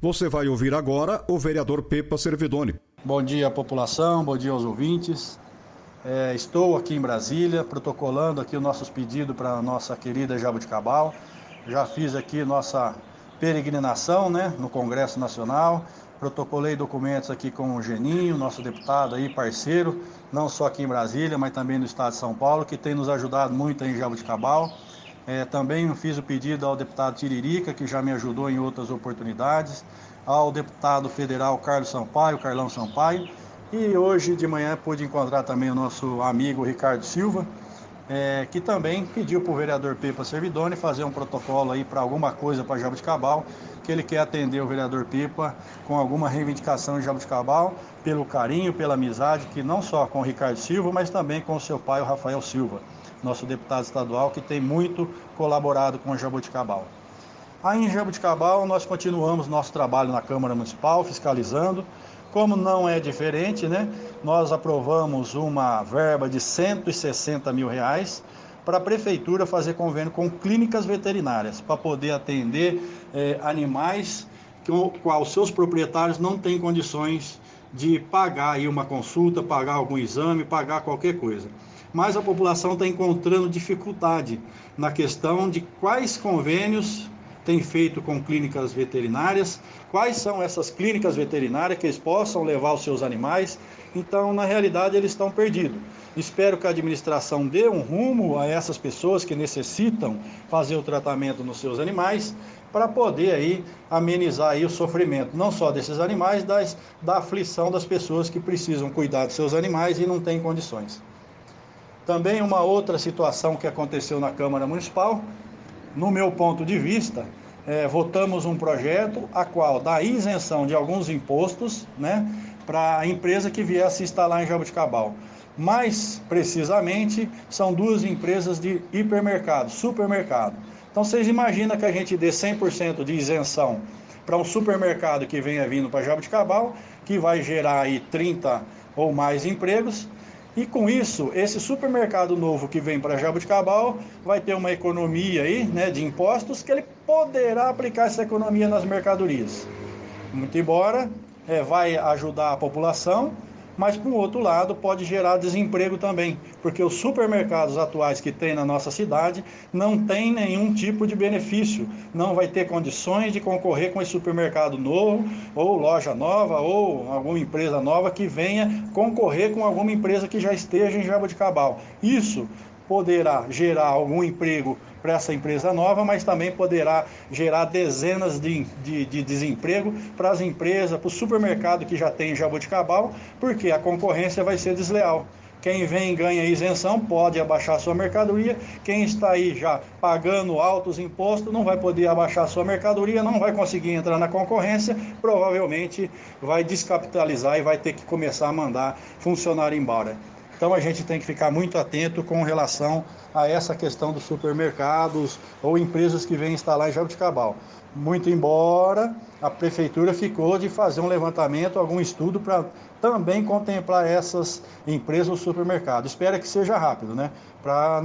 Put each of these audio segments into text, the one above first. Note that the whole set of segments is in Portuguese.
Você vai ouvir agora o vereador Pepa Servidoni. Bom dia, população, bom dia aos ouvintes. É, estou aqui em Brasília, protocolando aqui os nossos pedidos para a nossa querida Jabuticabal. Já fiz aqui nossa peregrinação né, no Congresso Nacional. Protocolei documentos aqui com o Geninho, nosso deputado aí, parceiro, não só aqui em Brasília, mas também no estado de São Paulo, que tem nos ajudado muito em Jabuticabal. É, também fiz o pedido ao deputado Tiririca, que já me ajudou em outras oportunidades, ao deputado federal Carlos Sampaio, Carlão Sampaio, e hoje de manhã pude encontrar também o nosso amigo Ricardo Silva, é, que também pediu para o vereador Pepa Servidone fazer um protocolo aí para alguma coisa para Jabuticabal, que ele quer atender o vereador Pepa com alguma reivindicação em Jabuticabal, pelo carinho, pela amizade, que não só com o Ricardo Silva, mas também com o seu pai, o Rafael Silva nosso deputado estadual, que tem muito colaborado com Jabuticabal. Aí em Jabuticabal nós continuamos nosso trabalho na Câmara Municipal, fiscalizando. Como não é diferente, né? Nós aprovamos uma verba de 160 mil reais para a prefeitura fazer convênio com clínicas veterinárias para poder atender eh, animais que os seus proprietários não têm condições de pagar aí uma consulta, pagar algum exame, pagar qualquer coisa mas a população está encontrando dificuldade na questão de quais convênios tem feito com clínicas veterinárias, quais são essas clínicas veterinárias que eles possam levar os seus animais. Então, na realidade, eles estão perdidos. Espero que a administração dê um rumo a essas pessoas que necessitam fazer o tratamento nos seus animais para poder aí amenizar aí o sofrimento, não só desses animais, das, da aflição das pessoas que precisam cuidar dos seus animais e não têm condições. Também uma outra situação que aconteceu na Câmara Municipal, no meu ponto de vista, é, votamos um projeto a qual dá isenção de alguns impostos né, para a empresa que viesse instalar em Jabuticabal. Mais precisamente, são duas empresas de hipermercado, supermercado. Então vocês imaginam que a gente dê 100% de isenção para um supermercado que venha vindo para Jabuticabal, que vai gerar aí 30 ou mais empregos, e com isso, esse supermercado novo que vem para Jabuticabal vai ter uma economia aí, né, de impostos que ele poderá aplicar essa economia nas mercadorias. Muito embora é, vai ajudar a população, mas por outro lado pode gerar desemprego também, porque os supermercados atuais que tem na nossa cidade não tem nenhum tipo de benefício, não vai ter condições de concorrer com esse supermercado novo, ou loja nova, ou alguma empresa nova que venha concorrer com alguma empresa que já esteja em Jaboticabal. Isso poderá gerar algum emprego para essa empresa nova, mas também poderá gerar dezenas de, de, de desemprego para as empresas, para o supermercado que já tem em Jaboticabal, porque a concorrência vai ser desleal. Quem vem ganha isenção pode abaixar sua mercadoria. Quem está aí já pagando altos impostos não vai poder abaixar sua mercadoria, não vai conseguir entrar na concorrência, provavelmente vai descapitalizar e vai ter que começar a mandar funcionário embora. Então a gente tem que ficar muito atento com relação a essa questão dos supermercados ou empresas que vêm instalar em Jabuticabal. Muito embora a prefeitura ficou de fazer um levantamento, algum estudo para também contemplar essas empresas ou supermercado. Espera que seja rápido, né? Para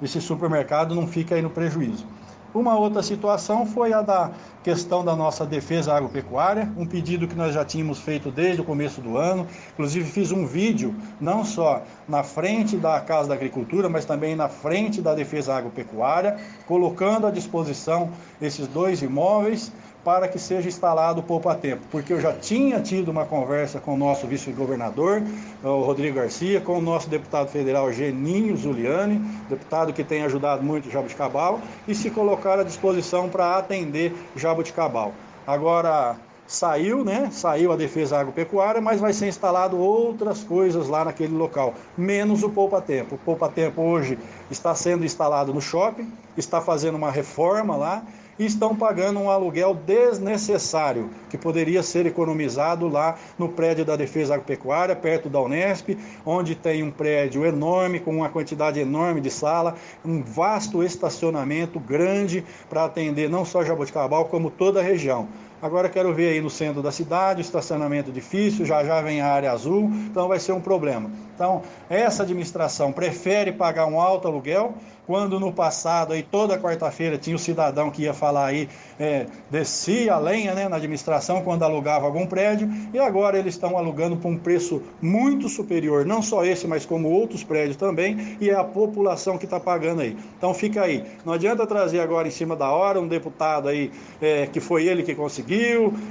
esse supermercado não fique aí no prejuízo. Uma outra situação foi a da questão da nossa defesa agropecuária, um pedido que nós já tínhamos feito desde o começo do ano. Inclusive, fiz um vídeo, não só na frente da Casa da Agricultura, mas também na frente da defesa agropecuária, colocando à disposição esses dois imóveis para que seja instalado o poupa-tempo, porque eu já tinha tido uma conversa com o nosso vice-governador, o Rodrigo Garcia, com o nosso deputado federal Geninho Zuliani, deputado que tem ajudado muito Jabuticabal, e se colocar à disposição para atender Jabuticabal. Agora, saiu, né? Saiu a defesa agropecuária, mas vai ser instalado outras coisas lá naquele local, menos o poupa-tempo. O poupa-tempo hoje está sendo instalado no shopping, está fazendo uma reforma lá estão pagando um aluguel desnecessário, que poderia ser economizado lá no prédio da Defesa Agropecuária, perto da Unesp, onde tem um prédio enorme, com uma quantidade enorme de sala, um vasto estacionamento grande para atender não só Jaboticabal, como toda a região. Agora quero ver aí no centro da cidade, estacionamento difícil, já já vem a área azul, então vai ser um problema. Então, essa administração prefere pagar um alto aluguel, quando no passado aí toda quarta-feira tinha o cidadão que ia falar aí, é, descia a lenha né, na administração quando alugava algum prédio, e agora eles estão alugando por um preço muito superior, não só esse, mas como outros prédios também, e é a população que está pagando aí. Então fica aí, não adianta trazer agora em cima da hora um deputado aí é, que foi ele que conseguiu,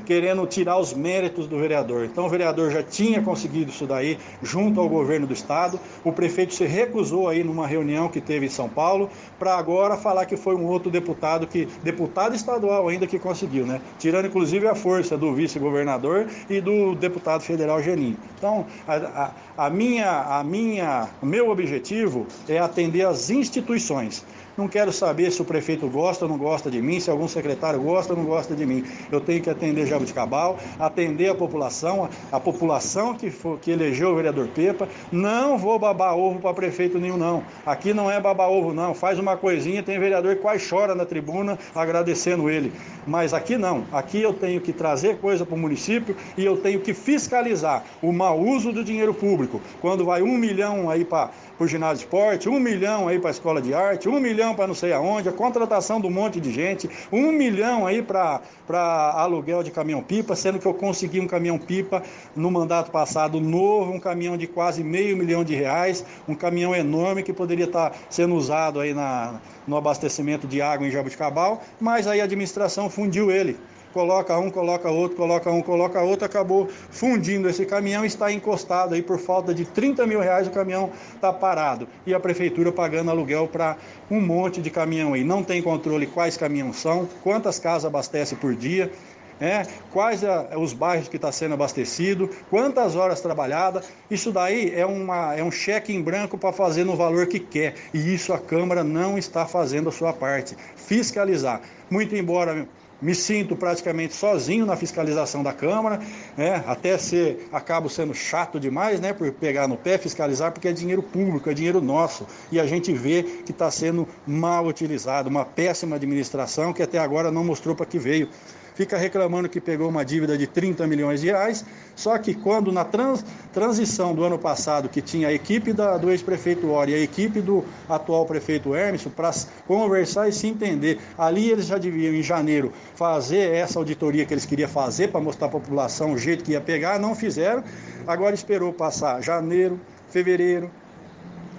querendo tirar os méritos do vereador. Então o vereador já tinha conseguido isso daí junto ao governo do estado, o prefeito se recusou aí numa reunião que teve em São Paulo para agora falar que foi um outro deputado que deputado estadual ainda que conseguiu, né? Tirando inclusive a força do vice-governador e do deputado federal Geninho. Então, a, a, a minha, a minha, meu objetivo é atender as instituições. Não quero saber se o prefeito gosta ou não gosta de mim, se algum secretário gosta ou não gosta de mim. Eu tenho que atender Jabuticabal, atender a população, a população que, for, que elegeu o vereador Pepa. Não vou babar ovo para prefeito nenhum, não. Aqui não é babar ovo, não. Faz uma coisinha, tem vereador que quase chora na tribuna agradecendo ele. Mas aqui não. Aqui eu tenho que trazer coisa para o município e eu tenho que fiscalizar o mau uso do dinheiro público. Quando vai um milhão aí para o ginásio de esporte, um milhão aí para a escola de arte, um milhão para não sei aonde, a contratação de um monte de gente, um milhão aí para aluguel de caminhão-pipa, sendo que eu consegui um caminhão-pipa no mandato passado novo, um caminhão de quase meio milhão de reais, um caminhão enorme que poderia estar sendo usado aí na, no abastecimento de água em Jabuticabal, mas aí a administração fundiu ele coloca um, coloca outro, coloca um, coloca outro, acabou fundindo esse caminhão está encostado aí por falta de 30 mil reais o caminhão está parado. E a prefeitura pagando aluguel para um monte de caminhão aí. Não tem controle quais caminhões são, quantas casas abastece por dia. É, quais é, os bairros que está sendo abastecido, quantas horas trabalhadas. Isso daí é, uma, é um cheque em branco para fazer no valor que quer. E isso a Câmara não está fazendo a sua parte. Fiscalizar. Muito embora me sinto praticamente sozinho na fiscalização da Câmara, né? até ser, acabo sendo chato demais, né? Por pegar no pé, fiscalizar, porque é dinheiro público, é dinheiro nosso. E a gente vê que está sendo mal utilizado, uma péssima administração que até agora não mostrou para que veio fica reclamando que pegou uma dívida de 30 milhões de reais, só que quando na trans, transição do ano passado, que tinha a equipe da, do ex-prefeito Ori e a equipe do atual prefeito Hermes, para conversar e se entender, ali eles já deviam, em janeiro, fazer essa auditoria que eles queriam fazer para mostrar à população o jeito que ia pegar, não fizeram, agora esperou passar janeiro, fevereiro,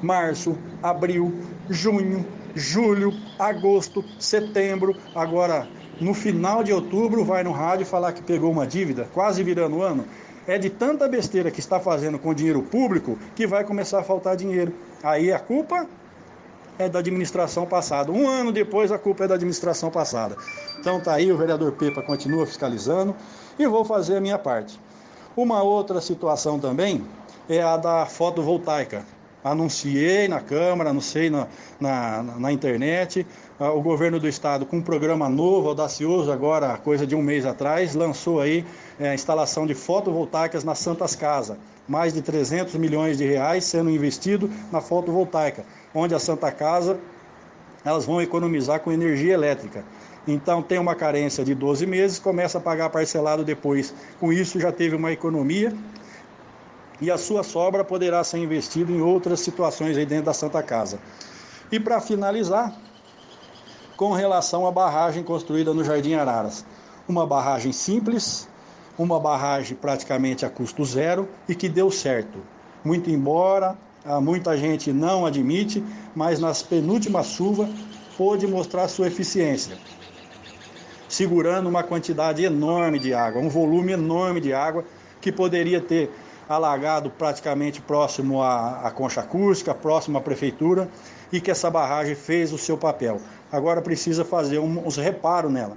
março, abril, junho, julho, agosto, setembro, agora no final de outubro vai no rádio falar que pegou uma dívida, quase virando o ano. É de tanta besteira que está fazendo com dinheiro público que vai começar a faltar dinheiro. Aí a culpa é da administração passada. Um ano depois a culpa é da administração passada. Então tá aí, o vereador Pepa continua fiscalizando e vou fazer a minha parte. Uma outra situação também é a da fotovoltaica anunciei na Câmara, anunciei na, na, na internet. Ah, o governo do estado, com um programa novo, audacioso, agora, coisa de um mês atrás, lançou aí é, a instalação de fotovoltaicas nas Santas Casas. Mais de 300 milhões de reais sendo investido na fotovoltaica, onde a Santa Casa elas vão economizar com energia elétrica. Então tem uma carência de 12 meses, começa a pagar parcelado depois. Com isso já teve uma economia e a sua sobra poderá ser investido em outras situações aí dentro da Santa Casa. E para finalizar, com relação à barragem construída no Jardim Araras, uma barragem simples, uma barragem praticamente a custo zero e que deu certo. Muito embora muita gente não admite, mas nas penúltimas chuvas pôde mostrar sua eficiência, segurando uma quantidade enorme de água, um volume enorme de água que poderia ter alagado praticamente próximo à, à concha acústica, próximo à prefeitura, e que essa barragem fez o seu papel. Agora precisa fazer um, uns reparos nela.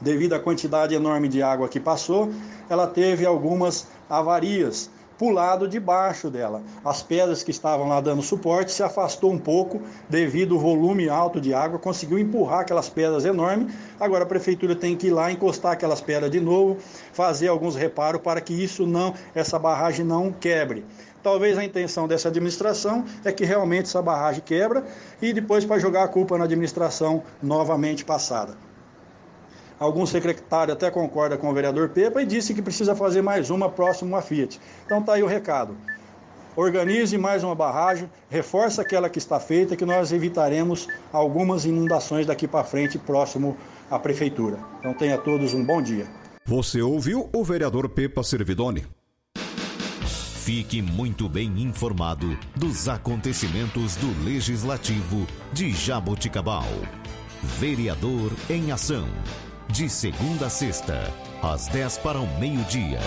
Devido à quantidade enorme de água que passou, ela teve algumas avarias, pulado debaixo dela. As pedras que estavam lá dando suporte se afastou um pouco devido ao volume alto de água, conseguiu empurrar aquelas pedras enormes. Agora a prefeitura tem que ir lá encostar aquelas pedras de novo, fazer alguns reparos para que isso não, essa barragem não quebre. Talvez a intenção dessa administração é que realmente essa barragem quebra e depois para jogar a culpa na administração novamente passada. Algum secretário até concorda com o vereador Pepa e disse que precisa fazer mais uma próximo à Fiat. Então tá aí o recado. Organize mais uma barragem, reforça aquela que está feita, que nós evitaremos algumas inundações daqui para frente, próximo à prefeitura. Então tenha todos um bom dia. Você ouviu o vereador Pepa Servidoni. Fique muito bem informado dos acontecimentos do Legislativo de Jaboticabal. Vereador em Ação. De segunda a sexta, às 10 para o meio-dia.